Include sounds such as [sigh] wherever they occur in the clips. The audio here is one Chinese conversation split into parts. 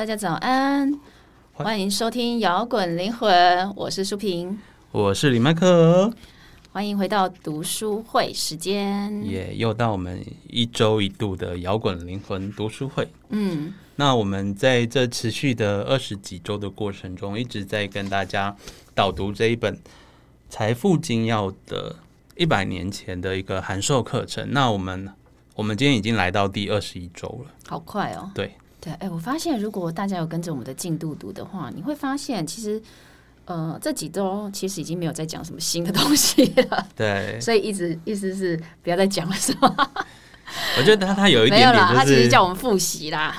大家早安，欢迎收听摇滚灵魂，我是舒平，我是李麦克，欢迎回到读书会时间，也又到我们一周一度的摇滚灵魂读书会。嗯，那我们在这持续的二十几周的过程中，一直在跟大家导读这一本《财富精要》的一百年前的一个函授课程。那我们我们今天已经来到第二十一周了，好快哦。对对，哎，我发现如果大家有跟着我们的进度读的话，你会发现其实。呃，这几周其实已经没有在讲什么新的东西了。[laughs] 对，[laughs] 所以一直意思是不要再讲了，是吗？[laughs] 我觉得他他有一点点，他其实叫我们复习啦，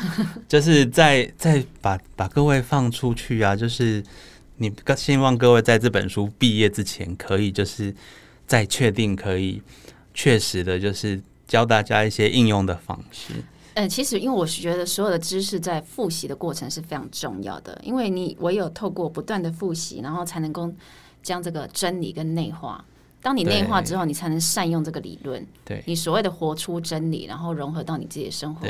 就是在在把把各位放出去啊，就是你希望各位在这本书毕业之前，可以就是再确定可以确实的，就是教大家一些应用的方式。嗯，其实因为我是觉得所有的知识在复习的过程是非常重要的，因为你唯有透过不断的复习，然后才能够将这个真理跟内化。当你内化之后，你才能善用这个理论。对，你所谓的活出真理，然后融合到你自己的生活。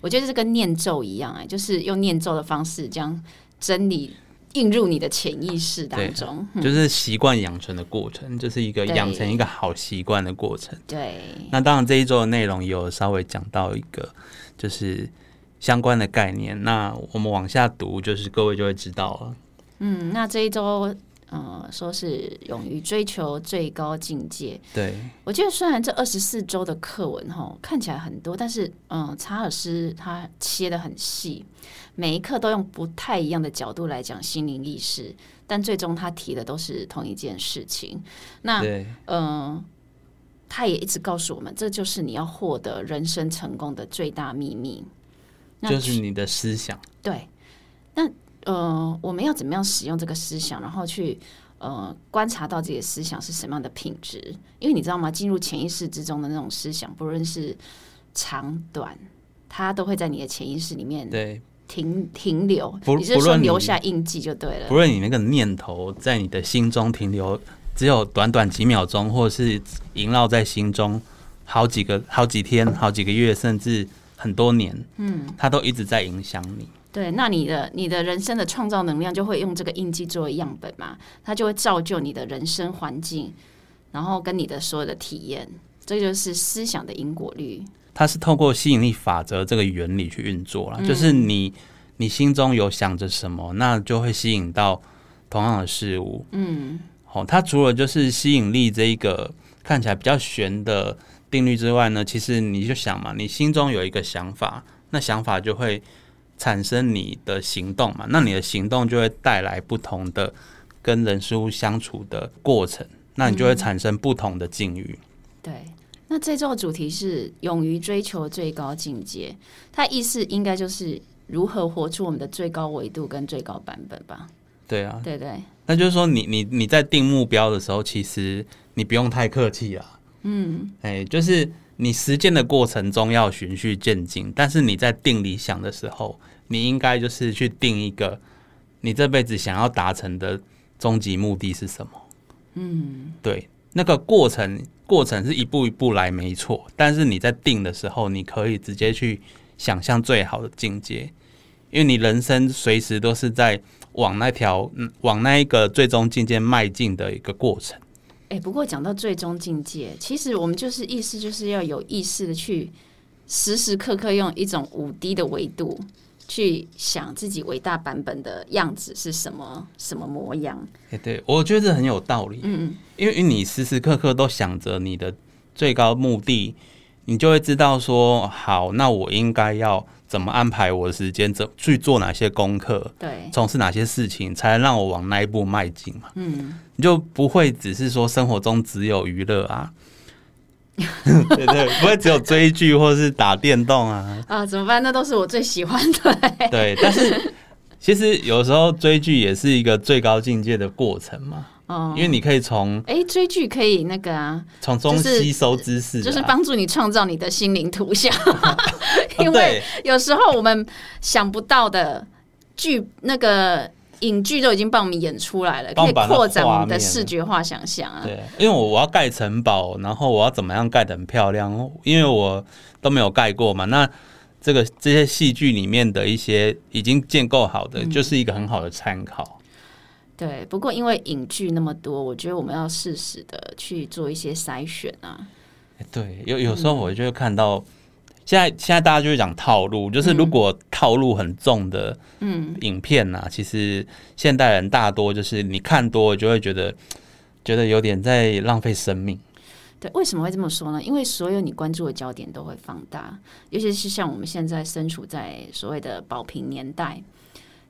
我觉得这跟念咒一样，哎，就是用念咒的方式将真理印入你的潜意识当中，就是习惯养成的过程，就是一个养成一个好习惯的过程。对。那当然这一周的内容有稍微讲到一个。就是相关的概念，那我们往下读，就是各位就会知道了。嗯，那这一周，呃，说是勇于追求最高境界。对，我觉得虽然这二十四周的课文哈看起来很多，但是嗯，查尔斯他切的很细，每一课都用不太一样的角度来讲心灵意识，但最终他提的都是同一件事情。那嗯。他也一直告诉我们，这就是你要获得人生成功的最大秘密，就是你的思想。对，那呃，我们要怎么样使用这个思想，然后去呃观察到自己的思想是什么样的品质？因为你知道吗？进入潜意识之中的那种思想，不论是长短，它都会在你的潜意识里面对停停留。你是说留下印记就对了。不论你那个念头在你的心中停留。只有短短几秒钟，或者是萦绕在心中好几个、好几天、好几个月，甚至很多年，嗯，它都一直在影响你。对，那你的你的人生的创造能量就会用这个印记作为样本嘛，它就会造就你的人生环境，然后跟你的所有的体验，这就是思想的因果律。它是透过吸引力法则这个原理去运作了，就是你你心中有想着什么，那就会吸引到同样的事物。嗯。哦，它除了就是吸引力这一个看起来比较玄的定律之外呢，其实你就想嘛，你心中有一个想法，那想法就会产生你的行动嘛，那你的行动就会带来不同的跟人事物相处的过程，那你就会产生不同的境遇。对，那这周的主题是勇于追求最高境界，它意思应该就是如何活出我们的最高维度跟最高版本吧？对啊，对对。那就是说，你你你在定目标的时候，其实你不用太客气啊。嗯，哎，就是你实践的过程中要循序渐进，但是你在定理想的时候，你应该就是去定一个你这辈子想要达成的终极目的是什么。嗯，对，那个过程过程是一步一步来，没错。但是你在定的时候，你可以直接去想象最好的境界，因为你人生随时都是在。往那条，往那一个最终境界迈进的一个过程。哎，不过讲到最终境界，其实我们就是意思就是要有意识的去时时刻刻用一种五 D 的维度去想自己伟大版本的样子是什么什么模样。哎，对我觉得这很有道理。嗯嗯，因为你时时刻刻都想着你的最高目的，你就会知道说，好，那我应该要。怎么安排我的时间？怎去做哪些功课？对，从事哪些事情，才能让我往那一步迈进嘛？嗯，你就不会只是说生活中只有娱乐啊？[laughs] 对对，不会只有追剧或是打电动啊？啊，怎么办？那都是我最喜欢的。对，但是其实有时候追剧也是一个最高境界的过程嘛。哦，因为你可以从哎追剧可以那个啊，从中吸收知识，就是帮助你创造你的心灵图像。[laughs] 因为有时候我们想不到的剧，那个影剧都已经帮我们演出来了，可以扩展我们的视觉化想象啊。对，因为我我要盖城堡，然后我要怎么样盖的很漂亮？因为我都没有盖过嘛。那这个这些戏剧里面的一些已经建构好的，就是一个很好的参考。对，不过因为影剧那么多，我觉得我们要适时的去做一些筛选啊。对，有有时候我就会看到，现在现在大家就是讲套路，就是如果套路很重的嗯影片呐，其实现代人大多就是你看多就会觉得觉得有点在浪费生命。对，为什么会这么说呢？因为所有你关注的焦点都会放大，尤其是像我们现在身处在所谓的保平年代。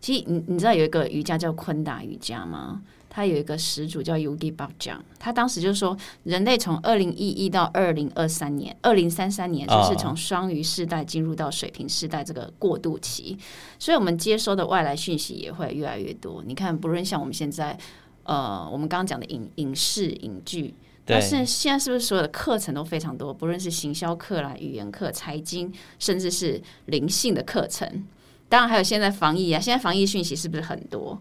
其实你你知道有一个瑜伽叫昆达瑜伽吗？它有一个始祖叫 Yogi Bhajan，他当时就说，人类从二零一一到二零二三年、二零三三年，就是从双鱼世代进入到水平世代这个过渡期，所以我们接收的外来讯息也会越来越多。你看，不论像我们现在，呃，我们刚刚讲的影影视影剧，但是现在是不是所有的课程都非常多？不论是行销课啦、语言课、财经，甚至是灵性的课程。当然还有现在防疫啊，现在防疫讯息是不是很多？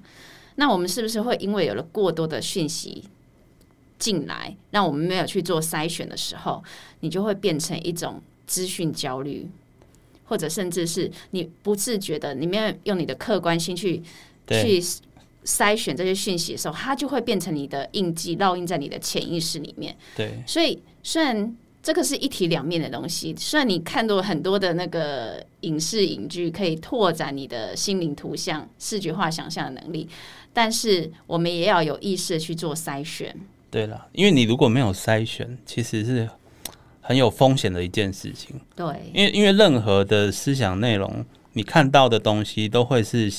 那我们是不是会因为有了过多的讯息进来，让我们没有去做筛选的时候，你就会变成一种资讯焦虑，或者甚至是你不自觉的，你没有用你的客观心去去筛选这些讯息的时候，它就会变成你的印记，烙印在你的潜意识里面。对，所以虽然。这个是一体两面的东西。虽然你看到很多的那个影视影剧，可以拓展你的心灵图像、视觉化想象的能力，但是我们也要有意识的去做筛选。对了，因为你如果没有筛选，其实是很有风险的一件事情。对，因为因为任何的思想内容，你看到的东西都会是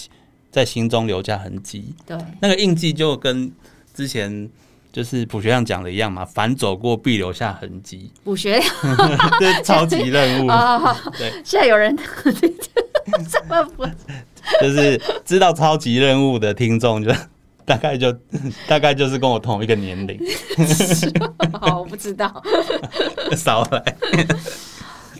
在心中留下痕迹。对，那个印记就跟之前。就是普学亮讲的一样嘛，凡走过必留下痕迹。普学亮 [laughs] 对超级任务对，现在有人 [laughs] 这么不，就是知道超级任务的听众，就大概就大概就是跟我同一个年龄。好，我不知道。[laughs] 少来。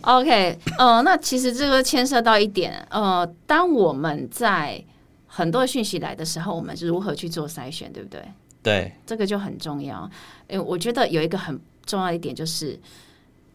OK，呃，那其实这个牵涉到一点，呃，当我们在很多讯息来的时候，我们是如何去做筛选，对不对？对，这个就很重要。诶，我觉得有一个很重要一点就是，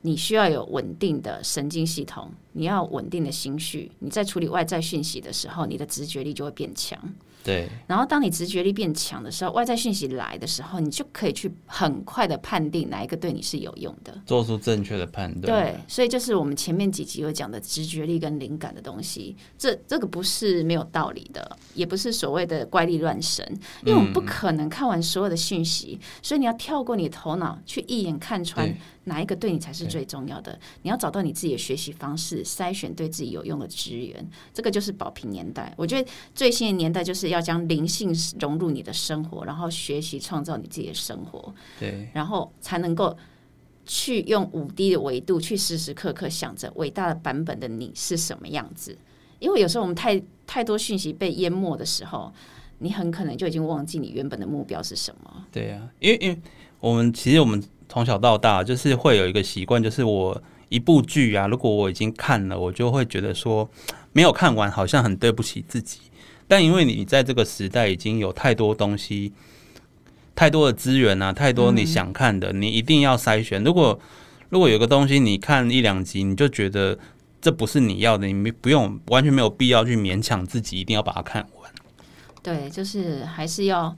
你需要有稳定的神经系统，你要稳定的心绪。你在处理外在讯息的时候，你的直觉力就会变强。对，然后当你直觉力变强的时候，外在讯息来的时候，你就可以去很快的判定哪一个对你是有用的，做出正确的判断。对，所以就是我们前面几集有讲的直觉力跟灵感的东西，这这个不是没有道理的，也不是所谓的怪力乱神，因为我们不可能看完所有的讯息，所以你要跳过你的头脑，去一眼看穿。哪一个对你才是最重要的？你要找到你自己的学习方式，筛选对自己有用的资源。这个就是保平年代。我觉得最新的年代就是要将灵性融入你的生活，然后学习创造你自己的生活。对，然后才能够去用五 D 的维度去时时刻刻想着伟大的版本的你是什么样子。因为有时候我们太太多讯息被淹没的时候，你很可能就已经忘记你原本的目标是什么。对啊，因为因为我们其实我们。从小到大，就是会有一个习惯，就是我一部剧啊，如果我已经看了，我就会觉得说没有看完，好像很对不起自己。但因为你在这个时代已经有太多东西、太多的资源啊，太多你想看的，你一定要筛选。如果如果有个东西你看一两集，你就觉得这不是你要的，你没不用完全没有必要去勉强自己一定要把它看完。对，就是还是要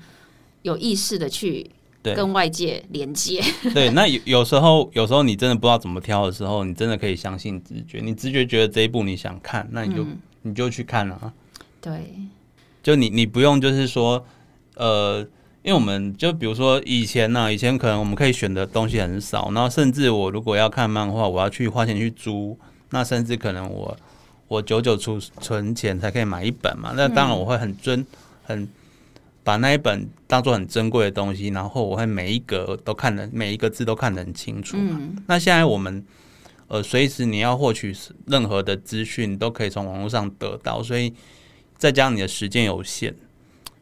有意识的去。跟外界连接，对，[laughs] 那有有时候，有时候你真的不知道怎么挑的时候，你真的可以相信直觉。你直觉觉得这一部你想看，那你就你就去看了啊。对，就你你不用就是说，呃，因为我们就比如说以前呢，以前可能我们可以选的东西很少，然后甚至我如果要看漫画，我要去花钱去租，那甚至可能我我久久储存钱才可以买一本嘛。那当然我会很尊很。把那一本当做很珍贵的东西，然后我会每一格都看得每一个字都看得很清楚。那现在我们呃，随时你要获取任何的资讯，都可以从网络上得到，所以再加上你的时间有限，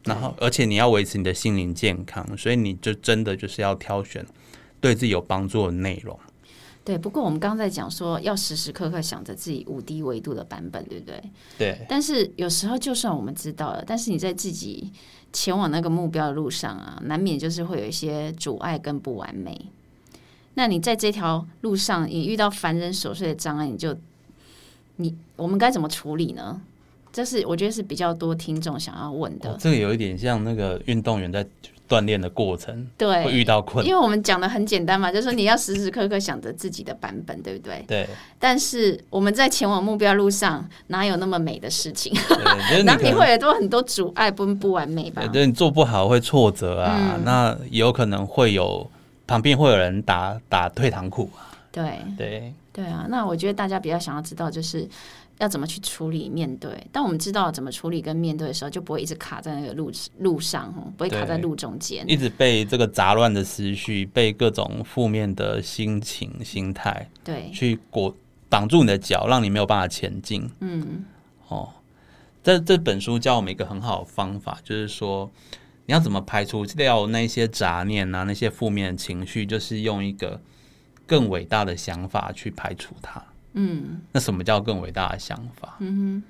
然后而且你要维持你的心灵健康，所以你就真的就是要挑选对自己有帮助的内容。对，不过我们刚刚在讲说要时时刻刻想着自己五 D 维度的版本，对不对？对。但是有时候就算我们知道了，但是你在自己前往那个目标的路上啊，难免就是会有一些阻碍跟不完美。那你在这条路上，你遇到凡人琐碎的障碍，你就你我们该怎么处理呢？这是我觉得是比较多听众想要问的。哦这个有一点像那个运动员在锻炼的过程对，会遇到困因为我们讲的很简单嘛，就是说你要时时刻刻想着自己的版本，对不对？对但是我们在前往目标路上，哪有那么美的事情？对，就是你难免 [laughs] 会有多很多阻碍，不不完美吧对，？对你做不好会挫折啊，嗯那有可能会有旁边会有人打打退堂鼓啊，对对对啊，那我觉得大家比较想要知道就是。要怎么去处理面对？当我们知道怎么处理跟面对的时候，就不会一直卡在那个路路上，哦不会卡在路中间。一直被这个杂乱的思绪，被各种负面的心情、心态对，去裹绑住你的脚，让你没有办法前进。嗯，哦，这这本书教我们一个很好的方法，就是说你要怎么排除掉那些杂念啊，那些负面的情绪，就是用一个更伟大的想法去排除它。嗯，那什么叫更伟大的想法？嗯哼，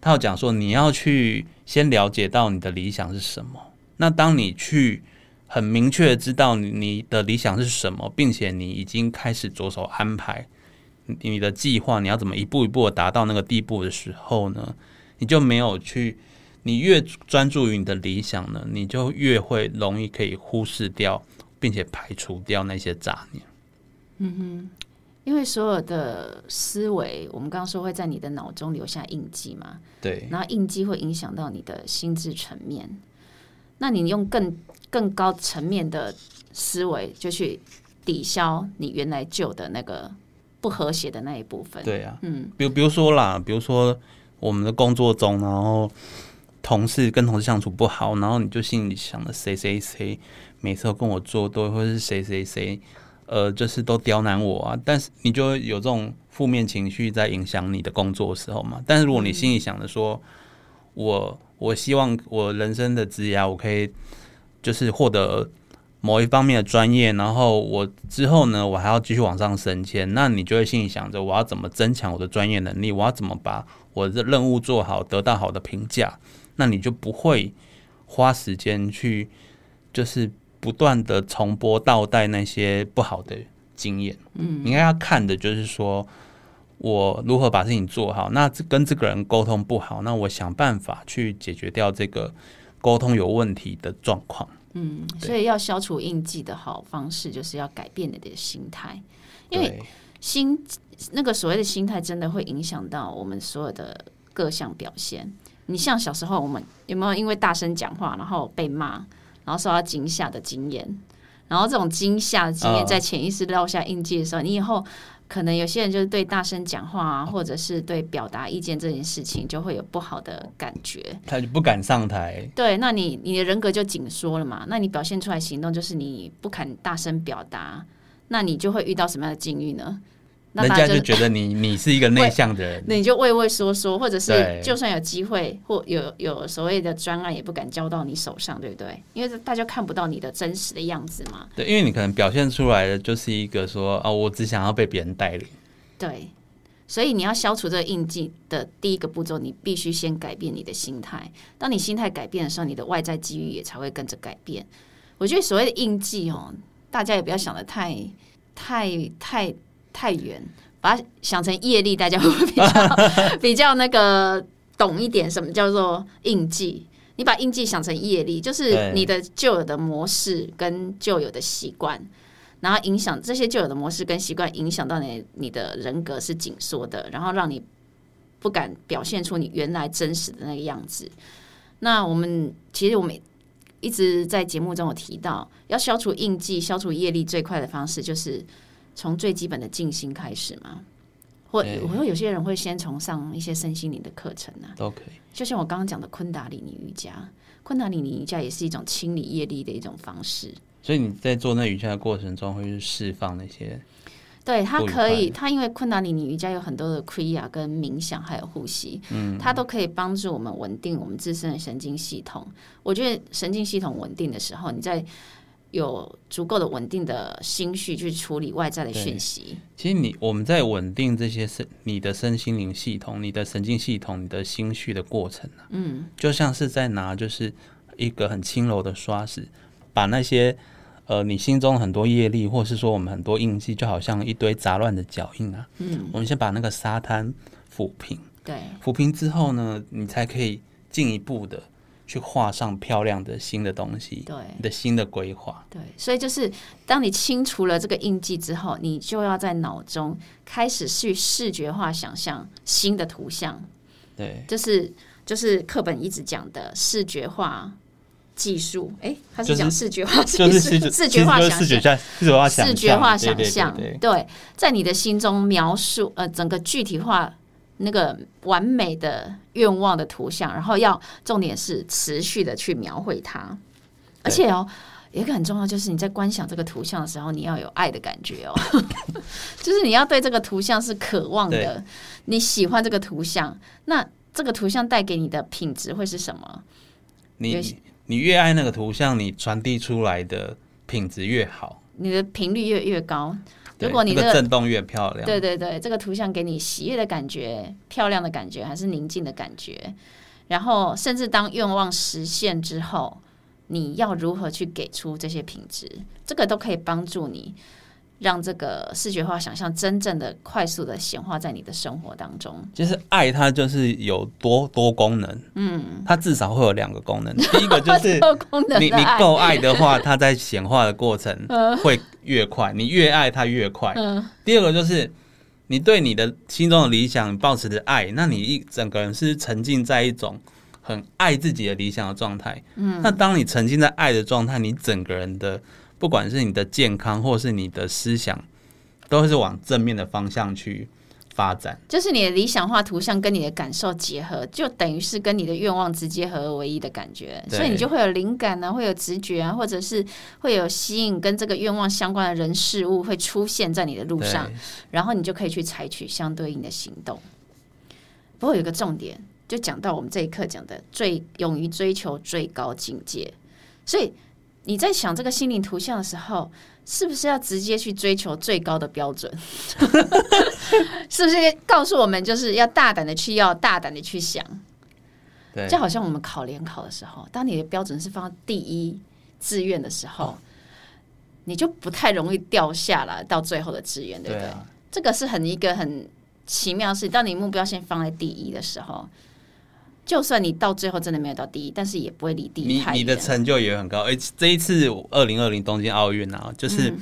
他要讲说你要去先了解到你的理想是什么。那当你去很明确知道你你的理想是什么，并且你已经开始着手安排你你的计划，你要怎么一步一步的达到那个地步的时候呢，你就没有去，你越专注于你的理想呢，你就越会容易可以忽视掉，并且排除掉那些杂念。因为所有的思维，我们刚刚说会在你的脑中留下印记嘛，对，然后印记会影响到你的心智层面。那你用更更高层面的思维，就去抵消你原来旧的那个不和谐的那一部分。对啊，嗯，比如比如说啦，比如说我们的工作中，然后同事跟同事相处不好，然后你就心里想着谁谁谁每次都跟我作对，或者是谁谁谁，呃，就是都刁难我啊，但是你就会有这种负面情绪在影响你的工作的时候嘛。但是如果你心里想着说，我我希望我人生的职涯，我可以就是获得某一方面的专业，然后我之后呢，我还要继续往上升迁，那你就会心里想着我要怎么增强我的专业能力，我要怎么把我的任务做好，得到好的评价，那你就不会花时间去就是不断的重播倒带那些不好的经验。嗯，你应该要看的就是说。我如何把事情做好？那这跟这个人沟通不好，那我想办法去解决掉这个沟通有问题的状况。嗯，所以要消除印记的好方式，就是要改变你的心态，因为心那个所谓的心态，真的会影响到我们所有的各项表现。你像小时候，我们有没有因为大声讲话，然后被骂，然后受到惊吓的经验？然后这种惊吓的经验嗯在潜意识烙下印记的时候，你以后可能有些人就是对大声讲话啊，或者是对表达意见这件事情，就会有不好的感觉。他就不敢上台。对，那你你的人格就紧缩了嘛？那你表现出来行动就是你不敢大声表达，那你就会遇到什么样的境遇呢？那人家就觉得你 [laughs] 你是一个内向的人，那你就畏畏缩缩，或者是就算有机会或有有所谓的专案，也不敢交到你手上，对不对？因为大家看不到你的真实的样子嘛。对，因为你可能表现出来的就是一个说啊，我只想要被别人带领。对，所以你要消除这个印记的第一个步骤，你必须先改变你的心态。当你心态改变的时候，你的外在机遇也才会跟着改变。我觉得所谓的印记哦，大家也不要想的太、太、太、太远，把它想成业力，大家会比较 [laughs] 比较那个懂一点？什么叫做印记？你把印记想成业力，就是你的旧有的模式跟旧有的习惯。然后影响这些旧有的模式跟习惯，影响到你你的人格是紧缩的，然后让你不敢表现出你原来真实的那个样子。那我们其实我们一直在节目中有提到，要消除印记、消除业力最快的方式，就是从最基本的静心开始吗。或对我说有些人会先从上一些身心灵的课程啊，都可以。就像我刚刚讲的昆达里尼瑜伽，昆达里尼瑜伽也是一种清理业力的一种方式。所以你在做那瑜伽的过程中，会去释放那些对，它可以，它因为昆达里尼瑜伽有很多的 kriya 跟冥想还有呼吸，嗯，它都可以帮助我们稳定我们自身的神经系统。我觉得神经系统稳定的时候，你在有足够的稳定的心绪去处理外在的讯息。其实你我们在稳定这些身你的身心灵系统、你的神经系统、你的心绪的过程啊，嗯，就像是在拿就是一个很轻柔的刷子，把那些呃你心中很多业力，或是说我们很多印记，就好像一堆杂乱的脚印啊，嗯，我们先把那个沙滩抚平，对。抚平之后呢，你才可以进一步的去画上漂亮的新的东西，对你的新的规划。对，所以就是当你清除了这个印记之后，你就要在脑中开始去视觉化想象新的图像，对，就是就是课本一直讲的视觉化技术。哎，他是是讲视觉化就是视觉，[laughs] 视觉化想象。视觉化，视觉化想象，视觉化对对想象，对对在你的心中描述呃整个具体化那个完美的愿望的图像，然后要重点是持续的去描绘它，而且哦。有一个很重要，就是你在观想这个图像的时候，你要有爱的感觉哦，[laughs] 就是你要对这个图像是渴望的，你喜欢这个图像，那这个图像带给你的品质会是什么？你你越爱那个图像，你传递出来的品质越好。你的频率越越高，对如果你这个那个震动越漂亮，对对对，这个图像给你喜悦的感觉、漂亮的感觉，还是宁静的感觉？然后，甚至当愿望实现之后，你要如何去给出这些品质？这个都可以帮助你让这个视觉化想象真正的快速的显化在你的生活当中。其实爱它就是有多多功能，嗯，它至少会有两个功能。第一个就是 [laughs] 你你爱够爱的话，它在显化的过程会越快，你越爱它越快。嗯第二个就是你对你的心中的理想抱持着爱，那你一整个人是沉浸在一种很爱自己的理想的状态。嗯，那当你沉浸在爱的状态，你整个人的不管是你的健康或是你的思想，都是往正面的方向去发展。就是你的理想化图像跟你的感受结合，就等于是跟你的愿望直接合而为一的感觉，所以你就会有灵感啊，会有直觉啊，或者是会有吸引跟这个愿望相关的人事物会出现在你的路上，然后你就可以去采取相对应的行动。不过有一个重点，就讲到我们这一课讲的最勇于追求最高境界，所以你在想这个心灵图像的时候，是不是要直接去追求最高的标准？[laughs] 是不是告诉我们就是要大胆的去要，大胆的去想？对就好像我们考联考的时候，当你的标准是放在第一志愿的时候，你就不太容易掉下来到最后的志愿，对不对？对啊，这个是很一个很奇妙的事。当你目标先放在第一的时候，就算你到最后真的没有到第一，但是也不会离第一你。你的成就也很高。而这一次二零二零东京奥运啊，就是、嗯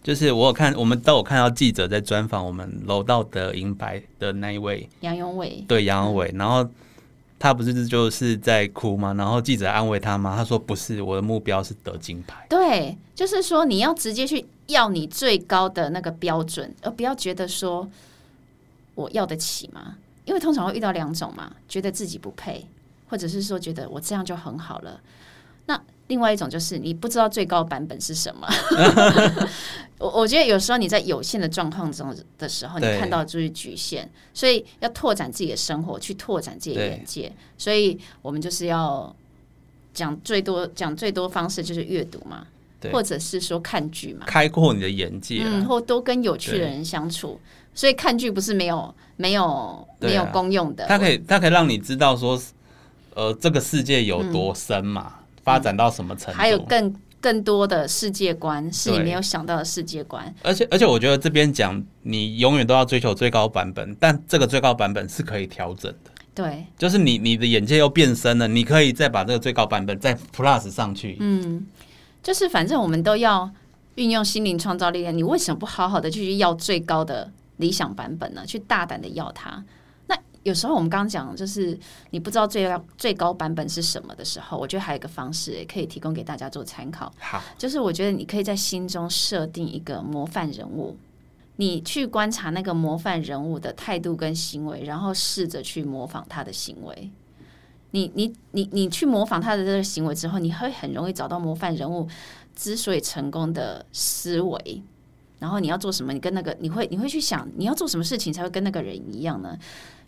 就是我有看，我们都有看到记者在专访我们楼道的银牌的那一位，杨永伟，对杨永伟，然后他不是就是在哭吗？然后记者安慰他吗？他说不是，我的目标是得金牌。对，就是说你要直接去要你最高的那个标准，而不要觉得说我要得起吗？因为通常会遇到两种嘛，觉得自己不配，或者是说觉得我这样就很好了。那另外一种就是你不知道最高版本是什么。[laughs] 我我觉得有时候你在有限的状况中的时候，你看到就是局限，所以要拓展自己的生活，去拓展自己的眼界。所以我们就是要讲最多讲最多方式就是阅读嘛，或者是说看剧嘛，开阔你的眼界啦嗯，或多跟有趣的人相处。所以看剧不是没有没有啊没有功用的，它可以，它可以让你知道说，呃，这个世界有多深嘛，发展到什么程度。嗯还有更更多的世界观是你没有想到的世界观。而且而且，我觉得这边讲，你永远都要追求最高版本，但这个最高版本是可以调整的。对，就是你你的眼界又变深了，你可以再把这个最高版本再 plus 上去。嗯，就是反正我们都要运用心灵创造力量。你为什么不好好的去要最高的理想版本呢？去大胆的要它。那有时候我们刚刚讲，就是你不知道最高最高版本是什么的时候，我觉得还有一个方式也可以提供给大家做参考。好，就是我觉得你可以在心中设定一个模范人物，你去观察那个模范人物的态度跟行为，然后试着去模仿他的行为。你你你你去模仿他的这个行为之后，你会很容易找到模范人物之所以成功的思维。然后你要做什么？你跟那个你会你会去想你要做什么事情才会跟那个人一样呢？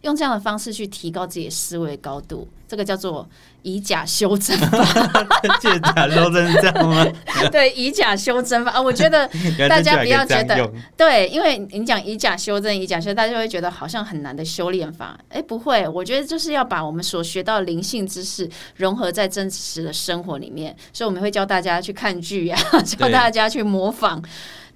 用这样的方式去提高自己的思维高度，这个叫做以假修真法。[laughs] 借假修真是这样吗？[laughs] 对，以假修真法啊，我觉得 [laughs] 大家不要觉得对，因为你讲以假修真，以假修真，大家会觉得好像很难的修炼法。哎，不会，我觉得就是要把我们所学到的灵性知识融合在真实的生活里面。所以我们会教大家去看剧呀、教大家去模仿。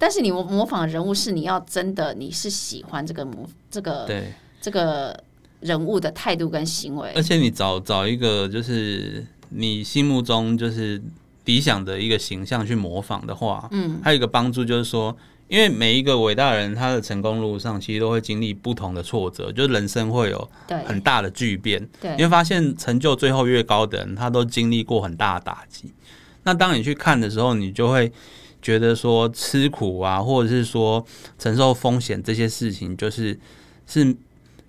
但是你模模仿人物是你要真的你是喜欢这个模这个对这个人物的态度跟行为而。且你找找一个就是你心目中就是理想的一个形象去模仿的话，嗯，还有一个帮助就是说，因为每一个伟大人他的成功路上其实都会经历不同的挫折，就是人生会有对很大的巨变。对你会发现成就最后越高的人，他都经历过很大的打击。那当你去看的时候，你就会觉得说吃苦啊，或者是说承受风险这些事情，就是是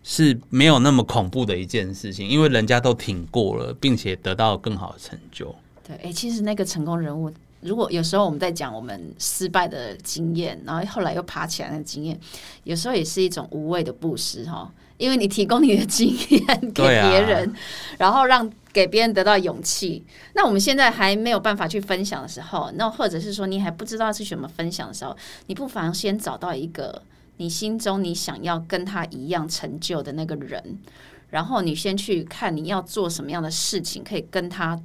是没有那么恐怖的一件事情，因为人家都挺过了，并且得到更好的成就。对，哎、其实那个成功人物，如果有时候我们在讲我们失败的经验，然后后来又爬起来的经验，有时候也是一种无谓的布施哈，因为你提供你的经验给别人，然后让给别人得到勇气。那我们现在还没有办法去分享的时候，那或者是说你还不知道是什么分享的时候，你不妨先找到一个你心中你想要跟他一样成就的那个人，然后你先去看你要做什么样的事情，可以跟他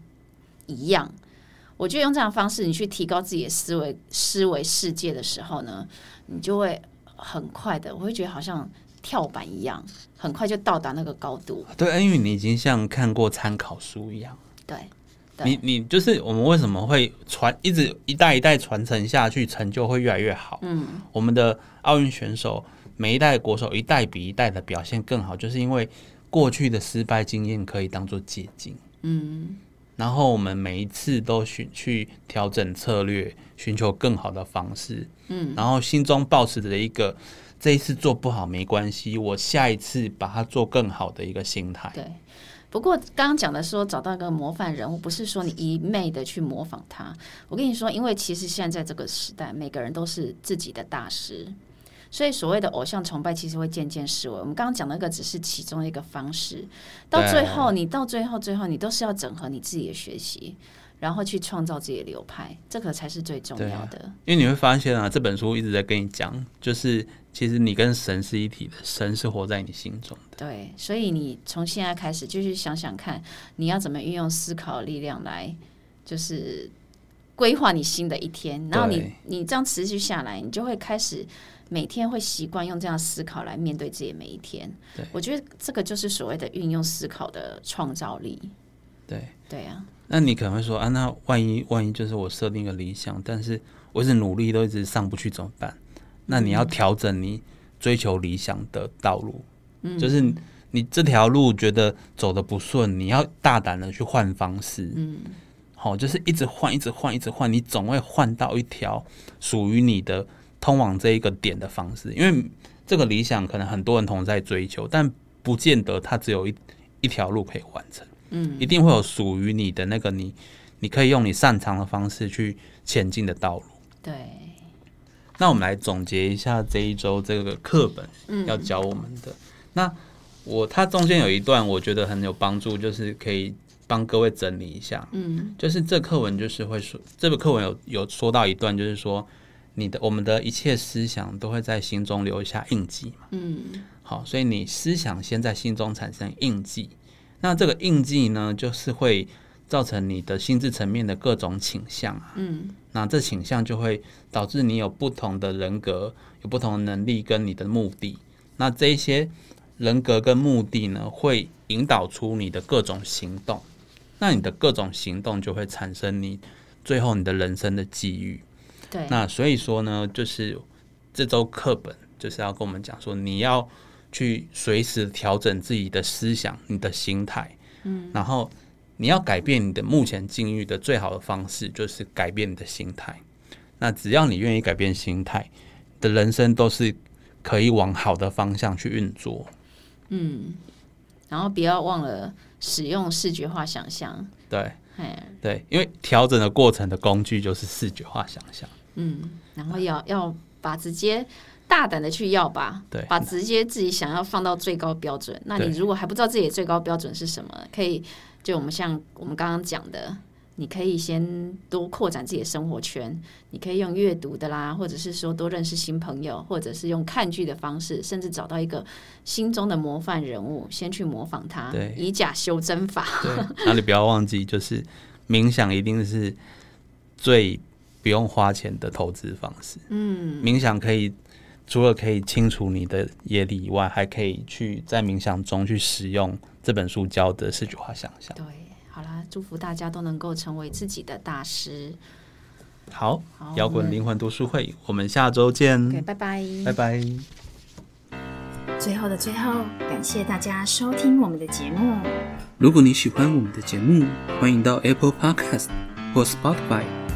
一样。我觉得用这样方式，你去提高自己的思维思维世界的时候呢，你就会很快的，我会觉得好像跳板一样，很快就到达那个高度。对，因为你已经像看过参考书一样。对，对你你就是我们为什么会传一直一代一代传承下去，成就会越来越好。嗯，我们的奥运选手每一代国手一代比一代的表现更好，就是因为过去的失败经验可以当做借鉴。嗯，然后我们每一次都寻去调整策略，寻求更好的方式。嗯，然后心中抱持着一个这一次做不好没关系，我下一次把它做更好的一个心态。对。不过刚刚讲的说找到一个模范人物，不是说你一昧的去模仿他。我跟你说，因为其实现在这个时代，每个人都是自己的大师，所以所谓的偶像崇拜其实会渐渐式微。我们刚刚讲那个只是其中一个方式，到最后你到最后最后你都是要整合你自己的学习，然后去创造自己的流派，这个才是最重要的。因为你会发现啊，这本书一直在跟你讲，就是其实你跟神是一体的，神是活在你心中的。对，所以你从现在开始就去想想看，你要怎么运用思考的力量来，就是规划你新的一天。然后你你这样持续下来，你就会开始每天会习惯用这样思考来面对自己的每一天。对。我觉得这个就是所谓的运用思考的创造力。对，对啊，那你可能会说啊，那万一万一就是我设定一个理想，但是我一直努力都一直上不去怎么办？那你要调整你追求理想的道路，嗯，就是你这条路觉得走的不顺，你要大胆的去换方式，嗯，好，就是一直换，一直换，一直换，你总会换到一条属于你的通往这一个点的方式，因为这个理想可能很多人同时在追求，但不见得它只有一一条路可以完成。嗯，一定会有属于你的那个你，你可以用你擅长的方式去前进的道路。对，那我们来总结一下这一周这个课本要教我们的。那我它中间有一段我觉得很有帮助，就是可以帮各位整理一下。嗯，就是这课文就是会说，这个课文有有说到一段，就是说你的我们的一切思想都会在心中留下印记嘛。嗯，好，所以你思想先在心中产生印记，那这个印记呢，就是会造成你的心智层面的各种倾向啊。嗯，那这倾向就会导致你有不同的人格，有不同的能力跟你的目的。那这一些人格跟目的呢，会引导出你的各种行动。那你的各种行动就会产生你最后你的人生的际遇。对，那所以说呢，就是这周课本就是要跟我们讲说，你要去随时调整自己的思想、你的心态，嗯，然后你要改变你的目前境遇的最好的方式就是改变你的心态。那只要你愿意改变心态，的人生都是可以往好的方向去运作。嗯然后不要忘了使用视觉化想象。对哎，对，因为调整的过程的工具就是视觉化想象。嗯，然后要要把直接大胆的去要吧，对。把直接自己想要放到最高标准。那你如果还不知道自己的最高标准是什么，可以就我们像我们刚刚讲的，你可以先多扩展自己的生活圈，你可以用阅读的啦，或者是说多认识新朋友，或者是用看剧的方式，甚至找到一个心中的模范人物，先去模仿他对，以假修真法。[laughs] 对，然后你不要忘记，就是冥想一定是最不用花钱的投资方式。嗯，冥想可以除了可以清除你的业力以外，还可以去在冥想中去使用这本书教的视觉化想象。对，好啦，祝福大家都能够成为自己的大师。好好，摇滚灵魂读书会，我们下周见，对，拜拜，拜拜。最后的最后，感谢大家收听我们的节目。如果你喜欢我们的节目，欢迎到 Apple Podcast 或 Spotify